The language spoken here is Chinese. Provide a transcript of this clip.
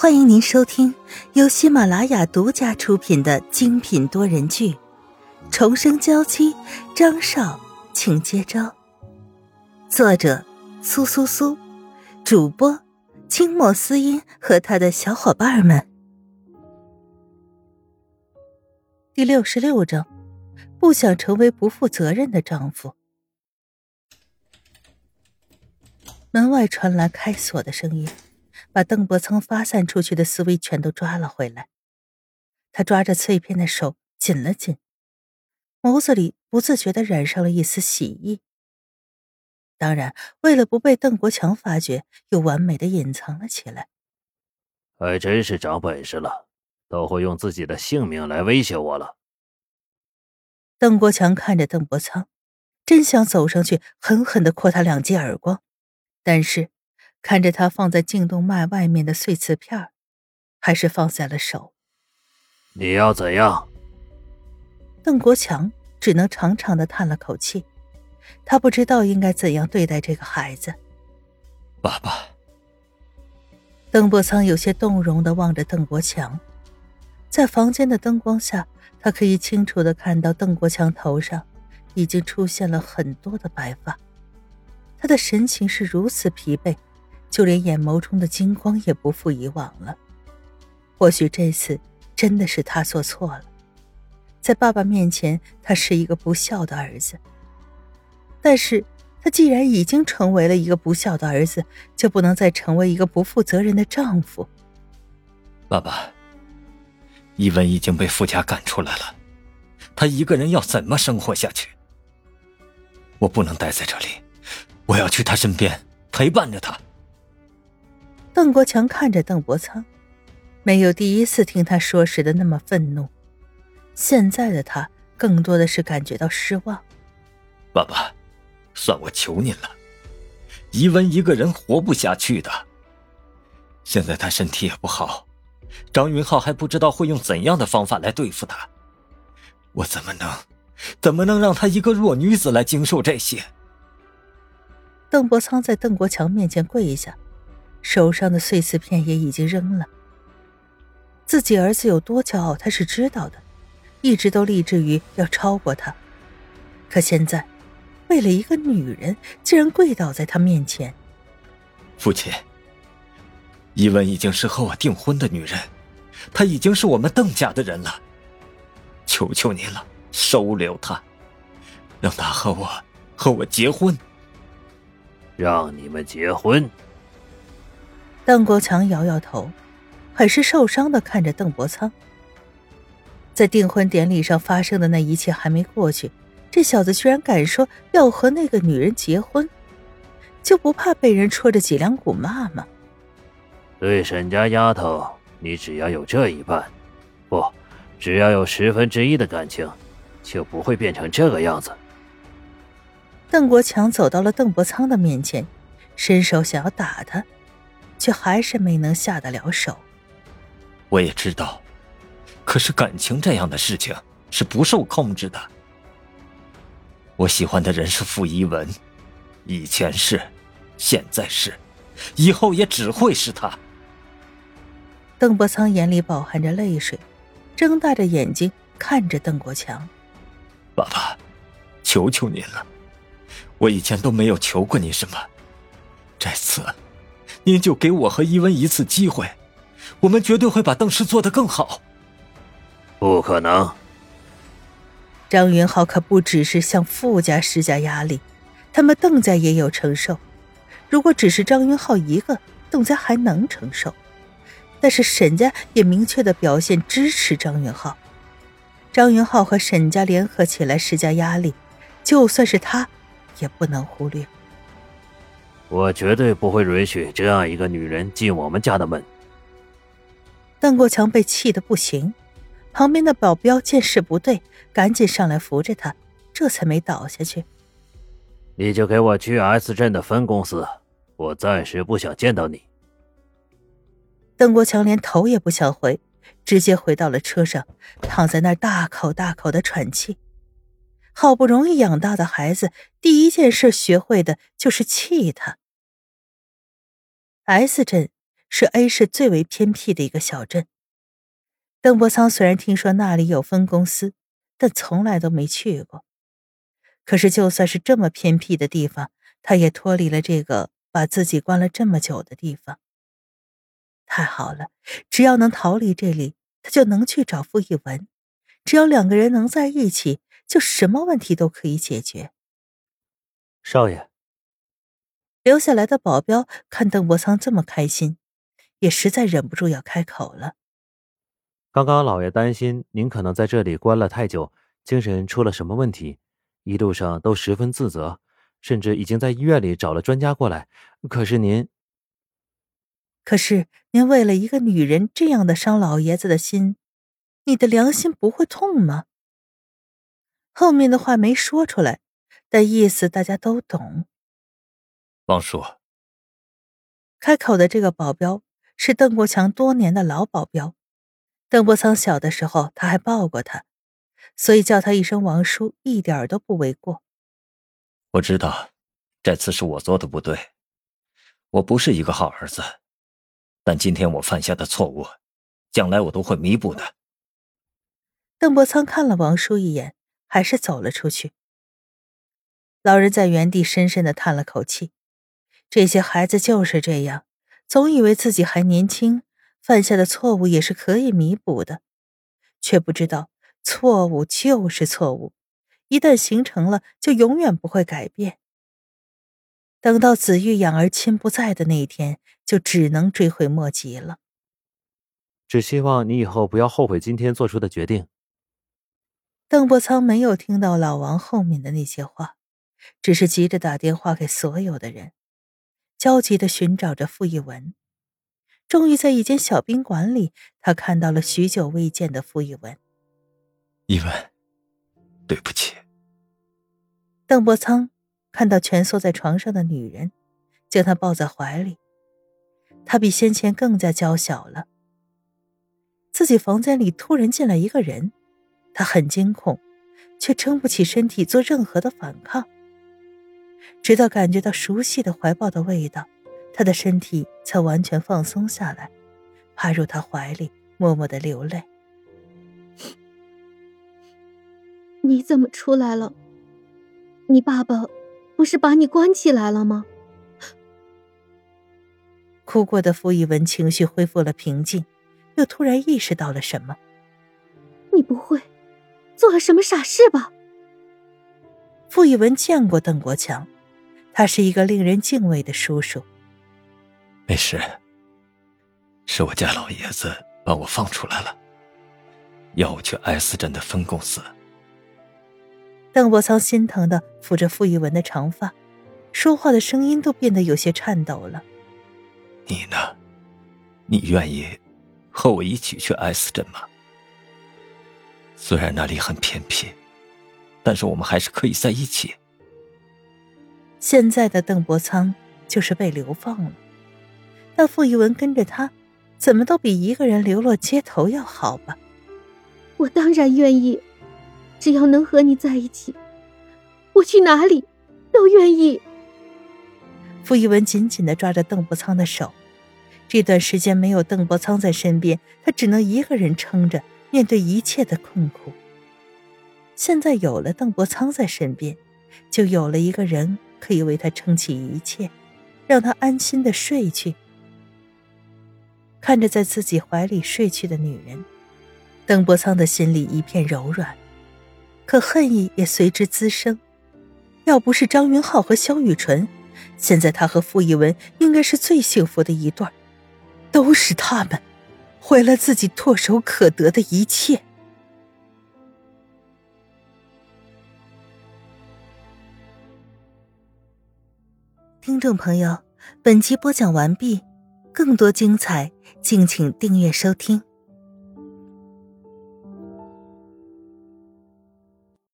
欢迎您收听由喜马拉雅独家出品的精品多人剧《重生娇妻》，张少，请接招。作者：苏苏苏，主播：清墨思音和他的小伙伴们。第六十六章：不想成为不负责任的丈夫。门外传来开锁的声音。把邓伯苍发散出去的思维全都抓了回来。他抓着碎片的手紧了紧，眸子里不自觉的染上了一丝喜意。当然，为了不被邓国强发觉，又完美的隐藏了起来。还真是长本事了，都会用自己的性命来威胁我了。邓国强看着邓伯苍，真想走上去狠狠的阔他两记耳光，但是。看着他放在颈动脉外面的碎瓷片还是放下了手。你要怎样？邓国强只能长长的叹了口气，他不知道应该怎样对待这个孩子。爸爸。邓伯苍有些动容的望着邓国强，在房间的灯光下，他可以清楚的看到邓国强头上已经出现了很多的白发，他的神情是如此疲惫。就连眼眸中的金光也不复以往了。或许这次真的是他做错了，在爸爸面前，他是一个不孝的儿子。但是，他既然已经成为了一个不孝的儿子，就不能再成为一个不负责任的丈夫。爸爸，伊文已经被富家赶出来了，他一个人要怎么生活下去？我不能待在这里，我要去他身边陪伴着他。邓国强看着邓伯苍，没有第一次听他说时的那么愤怒。现在的他更多的是感觉到失望。爸爸，算我求您了，怡文一个人活不下去的。现在他身体也不好，张云浩还不知道会用怎样的方法来对付他。我怎么能，怎么能让他一个弱女子来经受这些？邓伯苍在邓国强面前跪下。手上的碎瓷片也已经扔了。自己儿子有多骄傲，他是知道的，一直都立志于要超过他。可现在，为了一个女人，竟然跪倒在他面前。父亲，伊文已经是和我订婚的女人，她已经是我们邓家的人了。求求您了，收留她，让她和我和我结婚。让你们结婚？邓国强摇摇头，很是受伤的看着邓伯苍。在订婚典礼上发生的那一切还没过去，这小子居然敢说要和那个女人结婚，就不怕被人戳着脊梁骨骂吗？对沈家丫头，你只要有这一半，不，只要有十分之一的感情，就不会变成这个样子。邓国强走到了邓伯苍的面前，伸手想要打他。却还是没能下得了手。我也知道，可是感情这样的事情是不受控制的。我喜欢的人是傅一文，以前是，现在是，以后也只会是他。邓伯苍眼里饱含着泪水，睁大着眼睛看着邓国强：“爸爸，求求您了，我以前都没有求过您什么，这次……”您就给我和伊文一次机会，我们绝对会把邓氏做得更好。不可能！张云浩可不只是向傅家施加压力，他们邓家也有承受。如果只是张云浩一个，邓家还能承受，但是沈家也明确的表现支持张云浩。张云浩和沈家联合起来施加压力，就算是他，也不能忽略。我绝对不会允许这样一个女人进我们家的门。邓国强被气得不行，旁边的保镖见势不对，赶紧上来扶着他，这才没倒下去。你就给我去 S 镇的分公司，我暂时不想见到你。邓国强连头也不想回，直接回到了车上，躺在那儿大口大口的喘气。好不容易养大的孩子，第一件事学会的就是气他。S 镇是 A 市最为偏僻的一个小镇。邓伯仓虽然听说那里有分公司，但从来都没去过。可是，就算是这么偏僻的地方，他也脱离了这个把自己关了这么久的地方。太好了，只要能逃离这里，他就能去找傅一文。只要两个人能在一起，就什么问题都可以解决。少爷，留下来的保镖看邓伯仓这么开心，也实在忍不住要开口了。刚刚老爷担心您可能在这里关了太久，精神出了什么问题，一路上都十分自责，甚至已经在医院里找了专家过来。可是您，可是您为了一个女人这样的伤老爷子的心，你的良心不会痛吗？后面的话没说出来，但意思大家都懂。王叔，开口的这个保镖是邓国强多年的老保镖。邓伯苍小的时候，他还抱过他，所以叫他一声王叔一点都不为过。我知道，这次是我做的不对，我不是一个好儿子，但今天我犯下的错误，将来我都会弥补的。邓伯苍看了王叔一眼，还是走了出去。老人在原地深深的叹了口气，这些孩子就是这样，总以为自己还年轻。犯下的错误也是可以弥补的，却不知道错误就是错误，一旦形成了，就永远不会改变。等到子欲养而亲不在的那一天，就只能追悔莫及了。只希望你以后不要后悔今天做出的决定。邓伯苍没有听到老王后面的那些话，只是急着打电话给所有的人，焦急的寻找着傅一文。终于在一间小宾馆里，他看到了许久未见的傅一文。一文，对不起。邓伯苍看到蜷缩在床上的女人，将她抱在怀里。她比先前更加娇小了。自己房间里突然进来一个人，他很惊恐，却撑不起身体做任何的反抗。直到感觉到熟悉的怀抱的味道。他的身体才完全放松下来，趴入他怀里，默默的流泪。你怎么出来了？你爸爸不是把你关起来了吗？哭过的傅一文情绪恢复了平静，又突然意识到了什么。你不会做了什么傻事吧？傅一文见过邓国强，他是一个令人敬畏的叔叔。没事，是我家老爷子把我放出来了，要我去 S 镇的分公司。邓伯仓心疼的抚着傅一文的长发，说话的声音都变得有些颤抖了。你呢？你愿意和我一起去 S 镇吗？虽然那里很偏僻，但是我们还是可以在一起。现在的邓伯仓就是被流放了。那傅一文跟着他，怎么都比一个人流落街头要好吧？我当然愿意，只要能和你在一起，我去哪里都愿意。傅一文紧紧的抓着邓伯仓的手，这段时间没有邓伯仓在身边，他只能一个人撑着，面对一切的困苦。现在有了邓伯苍在身边，就有了一个人可以为他撑起一切，让他安心的睡去。看着在自己怀里睡去的女人，邓伯苍的心里一片柔软，可恨意也随之滋生。要不是张云浩和萧雨纯，现在他和傅一文应该是最幸福的一对。都是他们，毁了自己唾手可得的一切。听众朋友，本集播讲完毕，更多精彩。敬请订阅收听。